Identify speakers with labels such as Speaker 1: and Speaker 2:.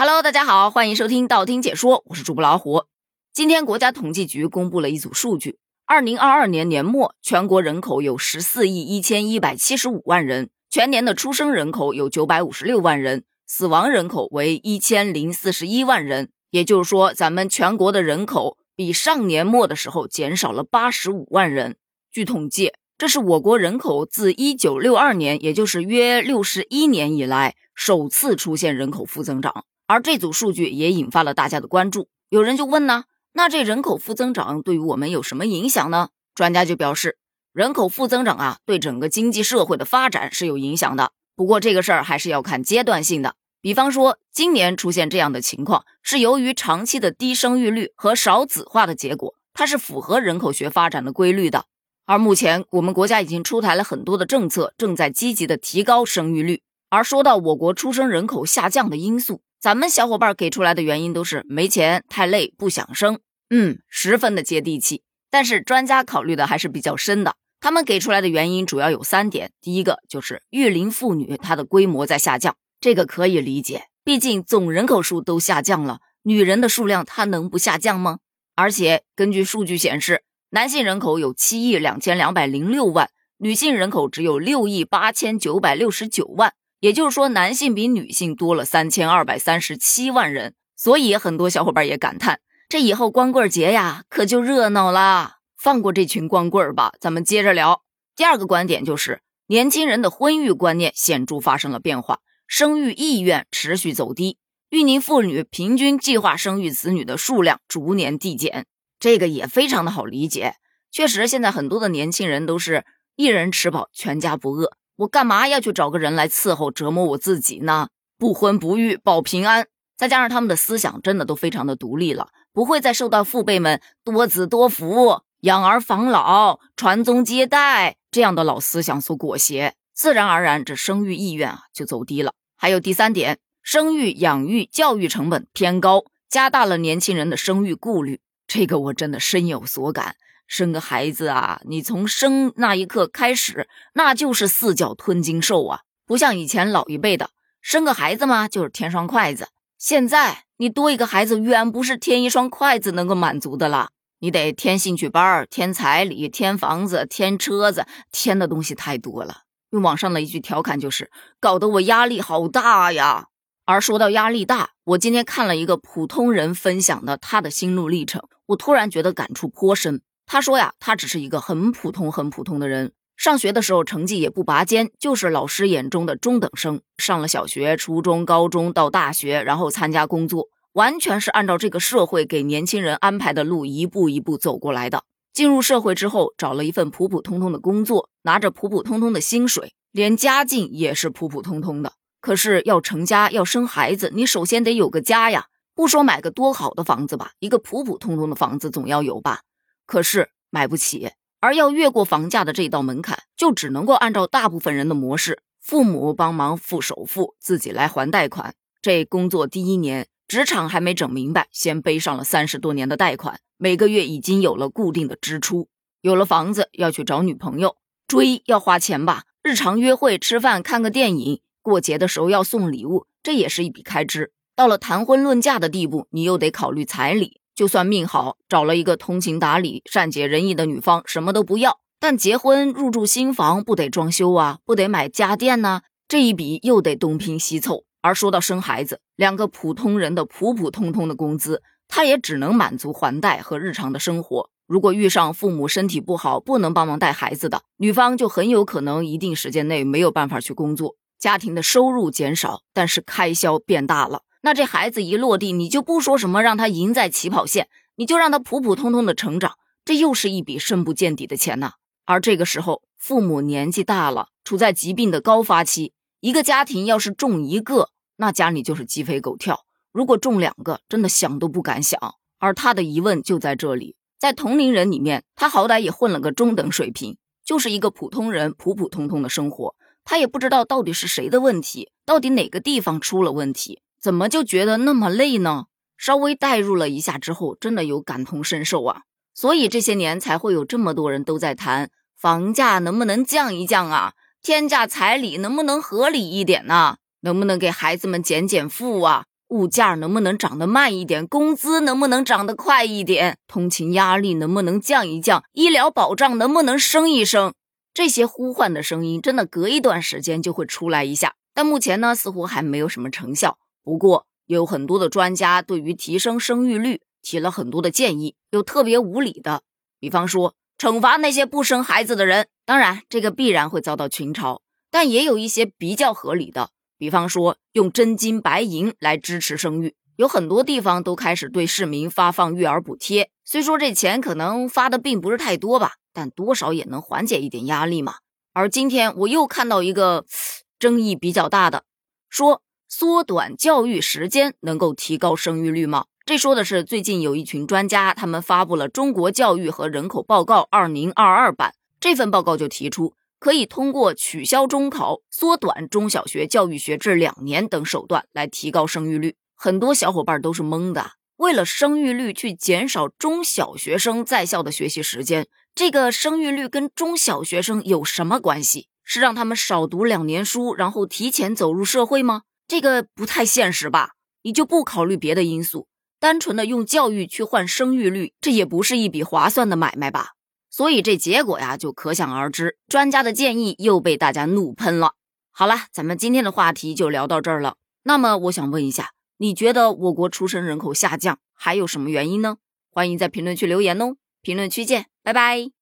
Speaker 1: Hello，大家好，欢迎收听道听解说，我是主播老虎。今天国家统计局公布了一组数据：二零二二年年末，全国人口有十四亿一千一百七十五万人，全年的出生人口有九百五十六万人，死亡人口为一千零四十一万人。也就是说，咱们全国的人口比上年末的时候减少了八十五万人。据统计。这是我国人口自一九六二年，也就是约六十一年以来首次出现人口负增长，而这组数据也引发了大家的关注。有人就问呢，那这人口负增长对于我们有什么影响呢？专家就表示，人口负增长啊，对整个经济社会的发展是有影响的。不过这个事儿还是要看阶段性的。比方说，今年出现这样的情况，是由于长期的低生育率和少子化的结果，它是符合人口学发展的规律的。而目前，我们国家已经出台了很多的政策，正在积极的提高生育率。而说到我国出生人口下降的因素，咱们小伙伴给出来的原因都是没钱、太累、不想生，嗯，十分的接地气。但是专家考虑的还是比较深的，他们给出来的原因主要有三点：第一个就是育龄妇女她的规模在下降，这个可以理解，毕竟总人口数都下降了，女人的数量它能不下降吗？而且根据数据显示。男性人口有七亿两千两百零六万，女性人口只有六亿八千九百六十九万，也就是说，男性比女性多了三千二百三十七万人。所以很多小伙伴也感叹，这以后光棍节呀，可就热闹啦。放过这群光棍吧，咱们接着聊。第二个观点就是，年轻人的婚育观念显著发生了变化，生育意愿持续走低，育龄妇女平均计划生育子女的数量逐年递减。这个也非常的好理解，确实，现在很多的年轻人都是一人吃饱全家不饿，我干嘛要去找个人来伺候折磨我自己呢？不婚不育保平安，再加上他们的思想真的都非常的独立了，不会再受到父辈们多子多福、养儿防老、传宗接代这样的老思想所裹挟，自然而然这生育意愿啊就走低了。还有第三点，生育、养育、教育成本偏高，加大了年轻人的生育顾虑。这个我真的深有所感，生个孩子啊，你从生那一刻开始，那就是四脚吞金兽啊，不像以前老一辈的，生个孩子嘛就是添双筷子，现在你多一个孩子，远不是添一双筷子能够满足的了，你得添兴趣班添彩礼，添房子，添车子，添的东西太多了。用网上的一句调侃就是，搞得我压力好大呀。而说到压力大，我今天看了一个普通人分享的他的心路历程。我突然觉得感触颇深。他说呀，他只是一个很普通、很普通的人，上学的时候成绩也不拔尖，就是老师眼中的中等生。上了小学、初中、高中到大学，然后参加工作，完全是按照这个社会给年轻人安排的路一步一步走过来的。进入社会之后，找了一份普普通通的工作，拿着普普通通的薪水，连家境也是普普通通的。可是要成家、要生孩子，你首先得有个家呀。不说买个多好的房子吧，一个普普通通的房子总要有吧。可是买不起，而要越过房价的这道门槛，就只能够按照大部分人的模式，父母帮忙付首付，自己来还贷款。这工作第一年，职场还没整明白，先背上了三十多年的贷款，每个月已经有了固定的支出。有了房子，要去找女朋友追，要花钱吧。日常约会、吃饭、看个电影，过节的时候要送礼物，这也是一笔开支。到了谈婚论嫁的地步，你又得考虑彩礼。就算命好，找了一个通情达理、善解人意的女方，什么都不要，但结婚入住新房不得装修啊，不得买家电呢？这一笔又得东拼西凑。而说到生孩子，两个普通人的普普通通的工资，他也只能满足还贷和日常的生活。如果遇上父母身体不好，不能帮忙带孩子的，女方就很有可能一定时间内没有办法去工作，家庭的收入减少，但是开销变大了。那这孩子一落地，你就不说什么让他赢在起跑线，你就让他普普通通的成长，这又是一笔深不见底的钱呐。而这个时候，父母年纪大了，处在疾病的高发期，一个家庭要是中一个，那家里就是鸡飞狗跳；如果中两个，真的想都不敢想。而他的疑问就在这里，在同龄人里面，他好歹也混了个中等水平，就是一个普通人，普普通通的生活，他也不知道到底是谁的问题，到底哪个地方出了问题。怎么就觉得那么累呢？稍微代入了一下之后，真的有感同身受啊！所以这些年才会有这么多人都在谈房价能不能降一降啊？天价彩礼能不能合理一点呢？能不能给孩子们减减负啊？物价能不能涨得慢一点？工资能不能涨得快一点？通勤压力能不能降一降？医疗保障能不能升一升？这些呼唤的声音，真的隔一段时间就会出来一下。但目前呢，似乎还没有什么成效。不过，有很多的专家对于提升生育率提了很多的建议，有特别无理的，比方说惩罚那些不生孩子的人。当然，这个必然会遭到群嘲。但也有一些比较合理的。比方说，用真金白银来支持生育，有很多地方都开始对市民发放育儿补贴。虽说这钱可能发的并不是太多吧，但多少也能缓解一点压力嘛。而今天我又看到一个 争议比较大的，说缩短教育时间能够提高生育率吗？这说的是最近有一群专家，他们发布了《中国教育和人口报告（二零二二版）》，这份报告就提出。可以通过取消中考、缩短中小学教育学制两年等手段来提高生育率。很多小伙伴都是懵的。为了生育率去减少中小学生在校的学习时间，这个生育率跟中小学生有什么关系？是让他们少读两年书，然后提前走入社会吗？这个不太现实吧？你就不考虑别的因素，单纯的用教育去换生育率，这也不是一笔划算的买卖吧？所以这结果呀，就可想而知。专家的建议又被大家怒喷了。好了，咱们今天的话题就聊到这儿了。那么，我想问一下，你觉得我国出生人口下降还有什么原因呢？欢迎在评论区留言哦。评论区见，拜拜。